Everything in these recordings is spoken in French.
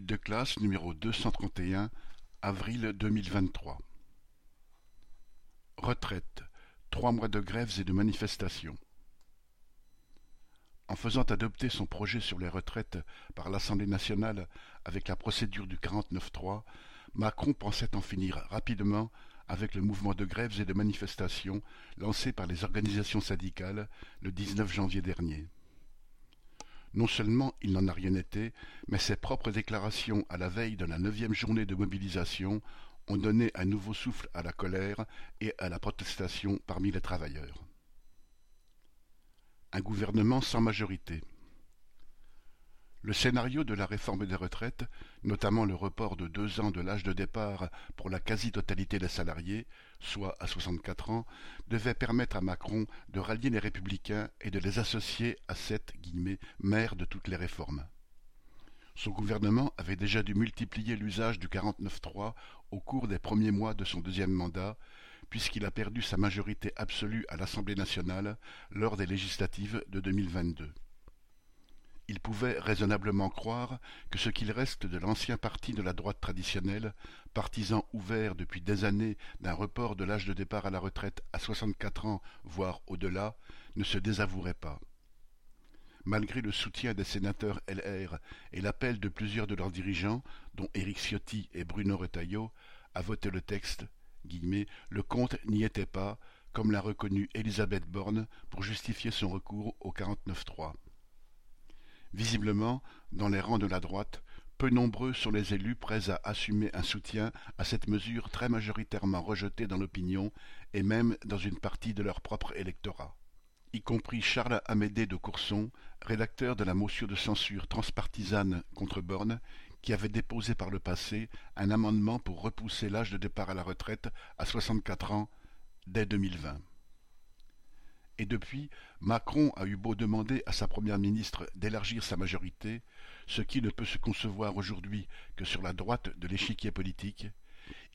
De classe numéro deux cent trente et un, avril deux mille vingt-trois. Retraite. Trois mois de grèves et de manifestations. En faisant adopter son projet sur les retraites par l'Assemblée nationale avec la procédure du 49-3, Macron pensait en finir rapidement avec le mouvement de grèves et de manifestations lancé par les organisations syndicales le 19 janvier dernier. Non seulement il n'en a rien été, mais ses propres déclarations à la veille de la neuvième journée de mobilisation ont donné un nouveau souffle à la colère et à la protestation parmi les travailleurs. Un gouvernement sans majorité. Le scénario de la réforme des retraites, notamment le report de deux ans de l'âge de départ pour la quasi-totalité des salariés, soit à 64 ans, devait permettre à Macron de rallier les républicains et de les associer à cette « mère de toutes les réformes ». Son gouvernement avait déjà dû multiplier l'usage du 49-3 au cours des premiers mois de son deuxième mandat, puisqu'il a perdu sa majorité absolue à l'Assemblée nationale lors des législatives de 2022 il pouvait raisonnablement croire que ce qu'il reste de l'ancien parti de la droite traditionnelle, partisan ouvert depuis des années d'un report de l'âge de départ à la retraite à soixante-quatre ans, voire au-delà, ne se désavouerait pas. Malgré le soutien des sénateurs LR et l'appel de plusieurs de leurs dirigeants, dont Éric Ciotti et Bruno Retailleau, à voter le texte, le compte n'y était pas, comme l'a reconnu Elisabeth Borne pour justifier son recours au 49-3. Visiblement, dans les rangs de la droite, peu nombreux sont les élus prêts à assumer un soutien à cette mesure très majoritairement rejetée dans l'opinion et même dans une partie de leur propre électorat y compris Charles Amédée de Courson, rédacteur de la motion de censure transpartisane contre Borne, qui avait déposé par le passé un amendement pour repousser l'âge de départ à la retraite à soixante-quatre ans dès 2020. Et depuis, Macron a eu beau demander à sa première ministre d'élargir sa majorité, ce qui ne peut se concevoir aujourd'hui que sur la droite de l'échiquier politique,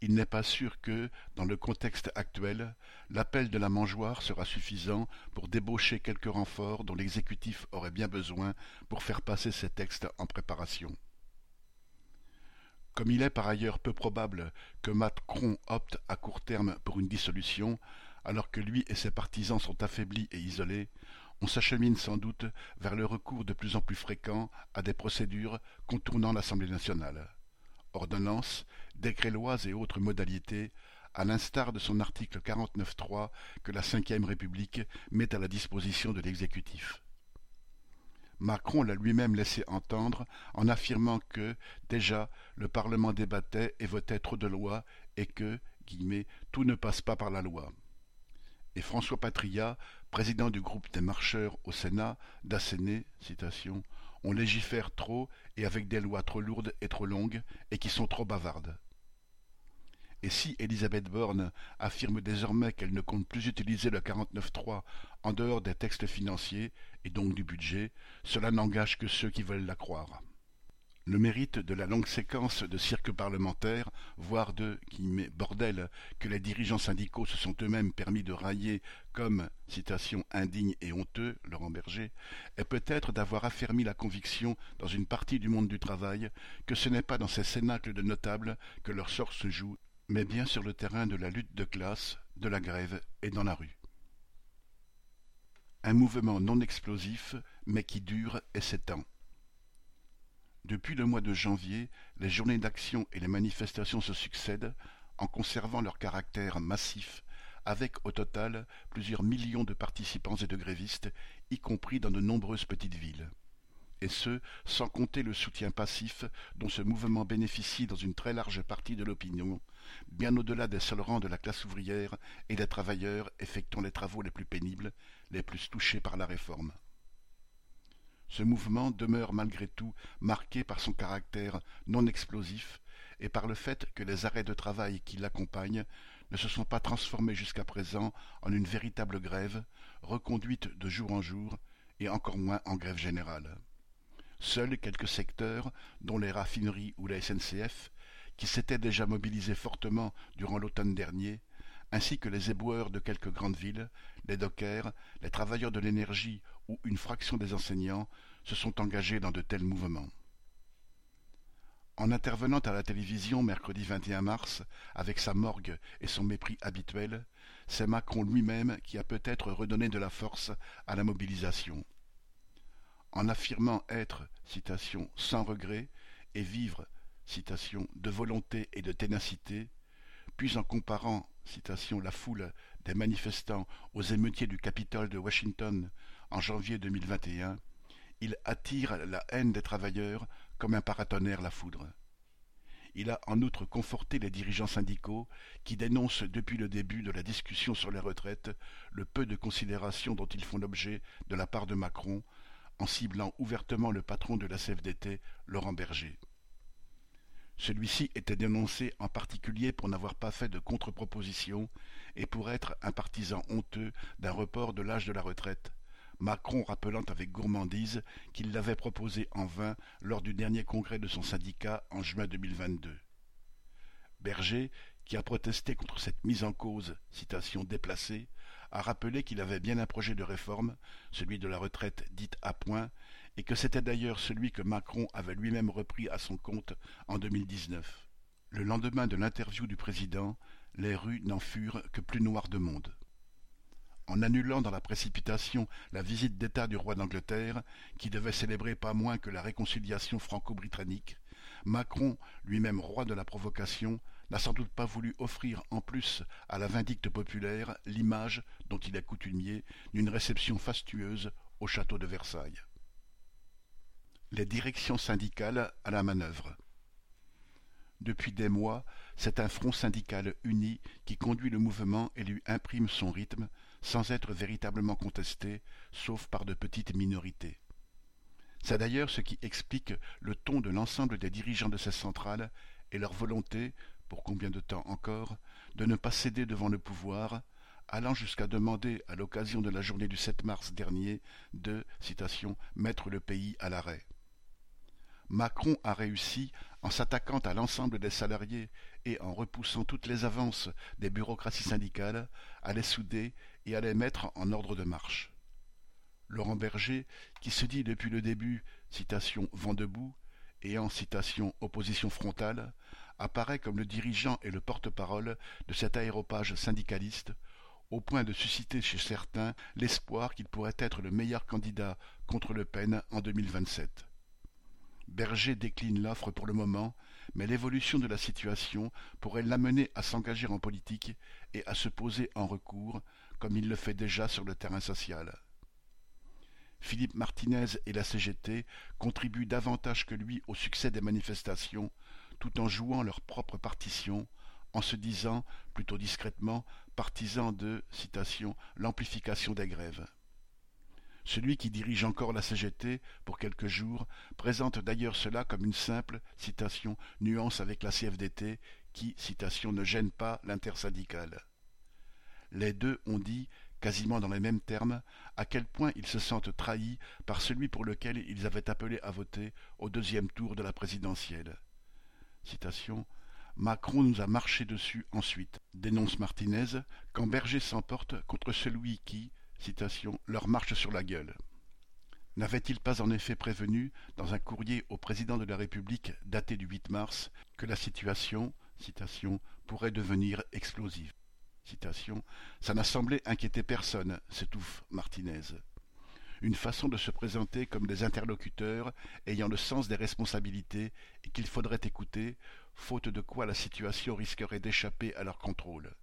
il n'est pas sûr que, dans le contexte actuel, l'appel de la mangeoire sera suffisant pour débaucher quelques renforts dont l'exécutif aurait bien besoin pour faire passer ces textes en préparation. Comme il est par ailleurs peu probable que Macron opte à court terme pour une dissolution, alors que lui et ses partisans sont affaiblis et isolés, on s'achemine sans doute vers le recours de plus en plus fréquent à des procédures contournant l'Assemblée nationale. Ordonnances, décrets lois et autres modalités, à l'instar de son article 49.3 que la Ve République met à la disposition de l'exécutif. Macron l'a lui-même laissé entendre en affirmant que, déjà, le Parlement débattait et votait trop de lois et que, guillemets, tout ne passe pas par la loi et François Patria, président du groupe des marcheurs au Sénat, d'asséner citation, On légifère trop et avec des lois trop lourdes et trop longues et qui sont trop bavardes. Et si Elisabeth Borne affirme désormais qu'elle ne compte plus utiliser le 49.3 en dehors des textes financiers et donc du budget, cela n'engage que ceux qui veulent la croire le mérite de la longue séquence de cirques parlementaires, voire de « bordel » que les dirigeants syndicaux se sont eux-mêmes permis de railler comme citation indigne et honteux, Laurent Berger, est peut-être d'avoir affermi la conviction dans une partie du monde du travail que ce n'est pas dans ces cénacles de notables que leur sort se joue, mais bien sur le terrain de la lutte de classe, de la grève et dans la rue. Un mouvement non explosif, mais qui dure et s'étend. Depuis le mois de janvier, les journées d'action et les manifestations se succèdent, en conservant leur caractère massif, avec au total plusieurs millions de participants et de grévistes, y compris dans de nombreuses petites villes. Et ce, sans compter le soutien passif dont ce mouvement bénéficie dans une très large partie de l'opinion, bien au-delà des seuls rangs de la classe ouvrière et des travailleurs effectuant les travaux les plus pénibles, les plus touchés par la réforme. Ce mouvement demeure malgré tout marqué par son caractère non explosif et par le fait que les arrêts de travail qui l'accompagnent ne se sont pas transformés jusqu'à présent en une véritable grève, reconduite de jour en jour, et encore moins en grève générale. Seuls quelques secteurs, dont les raffineries ou la SNCF, qui s'étaient déjà mobilisés fortement durant l'automne dernier, ainsi que les éboueurs de quelques grandes villes, les dockers, les travailleurs de l'énergie ou une fraction des enseignants, se sont engagés dans de tels mouvements. En intervenant à la télévision mercredi 21 mars, avec sa morgue et son mépris habituel, c'est Macron lui-même qui a peut-être redonné de la force à la mobilisation. En affirmant être, citation, sans regret et vivre, citation, de volonté et de ténacité, puis en comparant, la foule des manifestants aux émeutiers du Capitole de Washington en janvier 2021, il attire la haine des travailleurs comme un paratonnerre la foudre. Il a en outre conforté les dirigeants syndicaux qui dénoncent depuis le début de la discussion sur les retraites le peu de considération dont ils font l'objet de la part de Macron en ciblant ouvertement le patron de la CFDT, Laurent Berger. Celui-ci était dénoncé en particulier pour n'avoir pas fait de contre-proposition et pour être un partisan honteux d'un report de l'âge de la retraite, Macron rappelant avec gourmandise qu'il l'avait proposé en vain lors du dernier congrès de son syndicat en juin 2022. Berger, qui a protesté contre cette mise en cause, citation déplacée, a rappelé qu'il avait bien un projet de réforme, celui de la retraite dite à point, et que c'était d'ailleurs celui que Macron avait lui-même repris à son compte en 2019. Le lendemain de l'interview du président, les rues n'en furent que plus noires de monde. En annulant dans la précipitation la visite d'État du roi d'Angleterre, qui devait célébrer pas moins que la réconciliation franco-britannique, Macron, lui-même roi de la provocation, n'a sans doute pas voulu offrir en plus à la vindicte populaire l'image, dont il est coutumier, d'une réception fastueuse au château de Versailles les directions syndicales à la manœuvre. Depuis des mois, c'est un front syndical uni qui conduit le mouvement et lui imprime son rythme, sans être véritablement contesté, sauf par de petites minorités. C'est d'ailleurs ce qui explique le ton de l'ensemble des dirigeants de ces centrales et leur volonté, pour combien de temps encore, de ne pas céder devant le pouvoir, allant jusqu'à demander, à l'occasion de la journée du 7 mars dernier, de citation, mettre le pays à l'arrêt. Macron a réussi, en s'attaquant à l'ensemble des salariés et en repoussant toutes les avances des bureaucraties syndicales, à les souder et à les mettre en ordre de marche. Laurent Berger, qui se dit depuis le début citation vent debout et en citation opposition frontale, apparaît comme le dirigeant et le porte-parole de cet aéropage syndicaliste, au point de susciter chez certains l'espoir qu'il pourrait être le meilleur candidat contre Le Pen en 2027. Berger décline l'offre pour le moment, mais l'évolution de la situation pourrait l'amener à s'engager en politique et à se poser en recours, comme il le fait déjà sur le terrain social. Philippe Martinez et la CGT contribuent davantage que lui au succès des manifestations, tout en jouant leur propre partition, en se disant, plutôt discrètement, partisans de l'amplification des grèves. Celui qui dirige encore la CGT, pour quelques jours, présente d'ailleurs cela comme une simple citation nuance avec la CFDT qui, citation, ne gêne pas l'intersyndicale. Les deux ont dit, quasiment dans les mêmes termes, à quel point ils se sentent trahis par celui pour lequel ils avaient appelé à voter au deuxième tour de la présidentielle. Macron nous a marché dessus ensuite, dénonce Martinez, quand Berger s'emporte contre celui qui, leur marche sur la gueule. N'avait-il pas en effet prévenu, dans un courrier au président de la République daté du 8 mars, que la situation pourrait devenir explosive? Ça n'a semblé inquiéter personne, s'étouffe Martinez. Une façon de se présenter comme des interlocuteurs ayant le sens des responsabilités et qu'il faudrait écouter, faute de quoi la situation risquerait d'échapper à leur contrôle.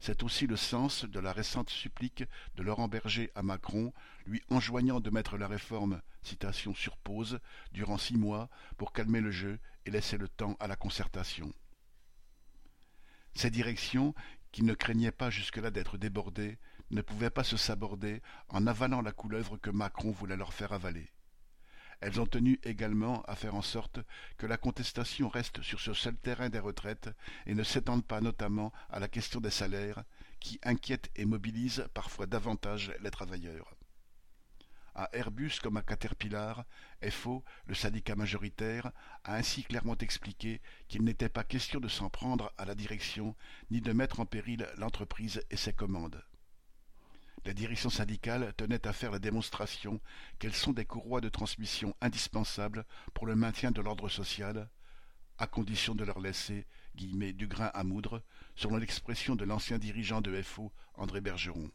C'est aussi le sens de la récente supplique de Laurent Berger à Macron, lui enjoignant de mettre la réforme citation sur pause durant six mois pour calmer le jeu et laisser le temps à la concertation. Ces directions, qui ne craignaient pas jusque-là d'être débordées, ne pouvaient pas se saborder en avalant la couleuvre que Macron voulait leur faire avaler. Elles ont tenu également à faire en sorte que la contestation reste sur ce seul terrain des retraites et ne s'étende pas notamment à la question des salaires, qui inquiète et mobilise parfois davantage les travailleurs. À Airbus comme à Caterpillar, FO, le syndicat majoritaire, a ainsi clairement expliqué qu'il n'était pas question de s'en prendre à la direction ni de mettre en péril l'entreprise et ses commandes. La direction syndicale tenait à faire la démonstration qu'elles sont des courroies de transmission indispensables pour le maintien de l'ordre social, à condition de leur laisser guillemets, du grain à moudre, selon l'expression de l'ancien dirigeant de FO, André Bergeron.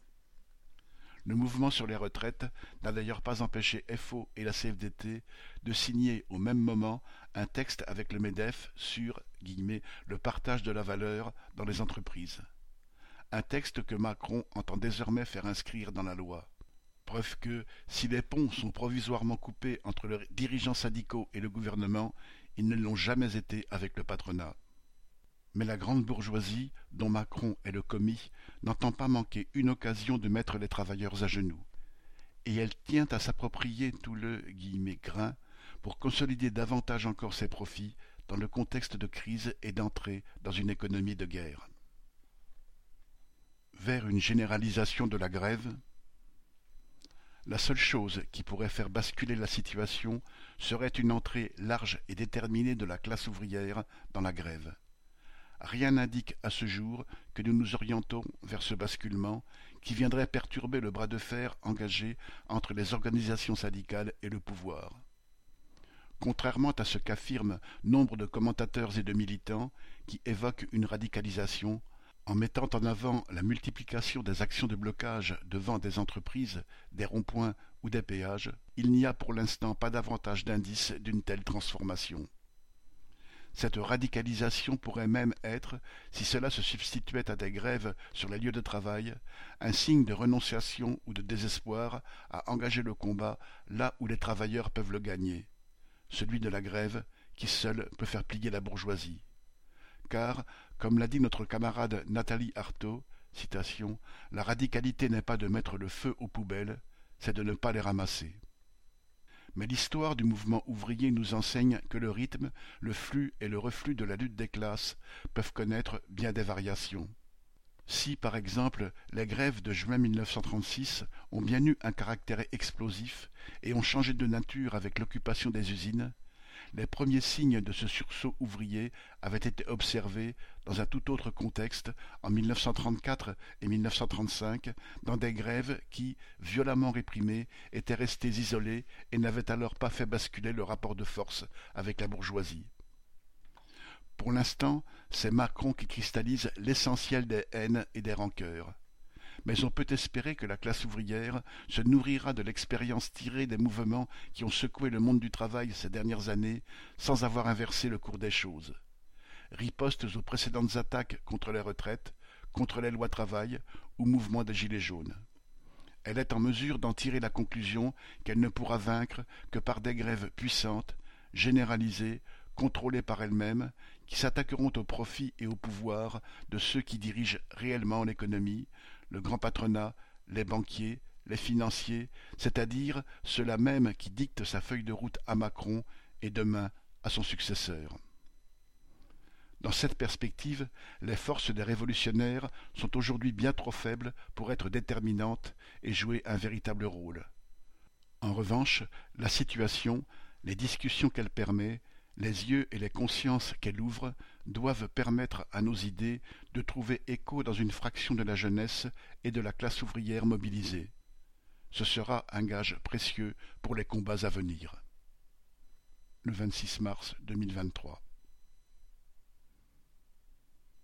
Le mouvement sur les retraites n'a d'ailleurs pas empêché FO et la CFDT de signer au même moment un texte avec le MEDEF sur le partage de la valeur dans les entreprises. Un texte que Macron entend désormais faire inscrire dans la loi. Preuve que, si les ponts sont provisoirement coupés entre les dirigeants syndicaux et le gouvernement, ils ne l'ont jamais été avec le patronat. Mais la grande bourgeoisie, dont Macron est le commis, n'entend pas manquer une occasion de mettre les travailleurs à genoux. Et elle tient à s'approprier tout le « grain pour consolider davantage encore ses profits dans le contexte de crise et d'entrée dans une économie de guerre. Vers une généralisation de la grève, la seule chose qui pourrait faire basculer la situation serait une entrée large et déterminée de la classe ouvrière dans la grève. Rien n'indique à ce jour que nous nous orientons vers ce basculement qui viendrait perturber le bras de fer engagé entre les organisations syndicales et le pouvoir. Contrairement à ce qu'affirment nombre de commentateurs et de militants qui évoquent une radicalisation, en mettant en avant la multiplication des actions de blocage devant des entreprises, des ronds-points ou des péages, il n'y a pour l'instant pas davantage d'indices d'une telle transformation. Cette radicalisation pourrait même être, si cela se substituait à des grèves sur les lieux de travail, un signe de renonciation ou de désespoir à engager le combat là où les travailleurs peuvent le gagner, celui de la grève qui seul peut faire plier la bourgeoisie car, comme l'a dit notre camarade Nathalie Arthaud, citation, la radicalité n'est pas de mettre le feu aux poubelles, c'est de ne pas les ramasser. Mais l'histoire du mouvement ouvrier nous enseigne que le rythme, le flux et le reflux de la lutte des classes peuvent connaître bien des variations. Si, par exemple, les grèves de juin 1936 ont bien eu un caractère explosif et ont changé de nature avec l'occupation des usines, les premiers signes de ce sursaut ouvrier avaient été observés dans un tout autre contexte en 1934 et 1935 dans des grèves qui, violemment réprimées, étaient restées isolées et n'avaient alors pas fait basculer le rapport de force avec la bourgeoisie. Pour l'instant, c'est Macron qui cristallise l'essentiel des haines et des rancœurs mais on peut espérer que la classe ouvrière se nourrira de l'expérience tirée des mouvements qui ont secoué le monde du travail ces dernières années sans avoir inversé le cours des choses. Ripostes aux précédentes attaques contre les retraites, contre les lois travail ou mouvement des gilets jaunes. Elle est en mesure d'en tirer la conclusion qu'elle ne pourra vaincre que par des grèves puissantes, généralisées, contrôlées par elles-mêmes, qui s'attaqueront au profit et au pouvoir de ceux qui dirigent réellement l'économie, le grand patronat, les banquiers, les financiers, c'est-à-dire ceux-là même qui dictent sa feuille de route à Macron et demain à son successeur. Dans cette perspective, les forces des révolutionnaires sont aujourd'hui bien trop faibles pour être déterminantes et jouer un véritable rôle. En revanche, la situation, les discussions qu'elle permet, les yeux et les consciences qu'elle ouvre doivent permettre à nos idées de trouver écho dans une fraction de la jeunesse et de la classe ouvrière mobilisée. Ce sera un gage précieux pour les combats à venir. Le 26 mars 2023.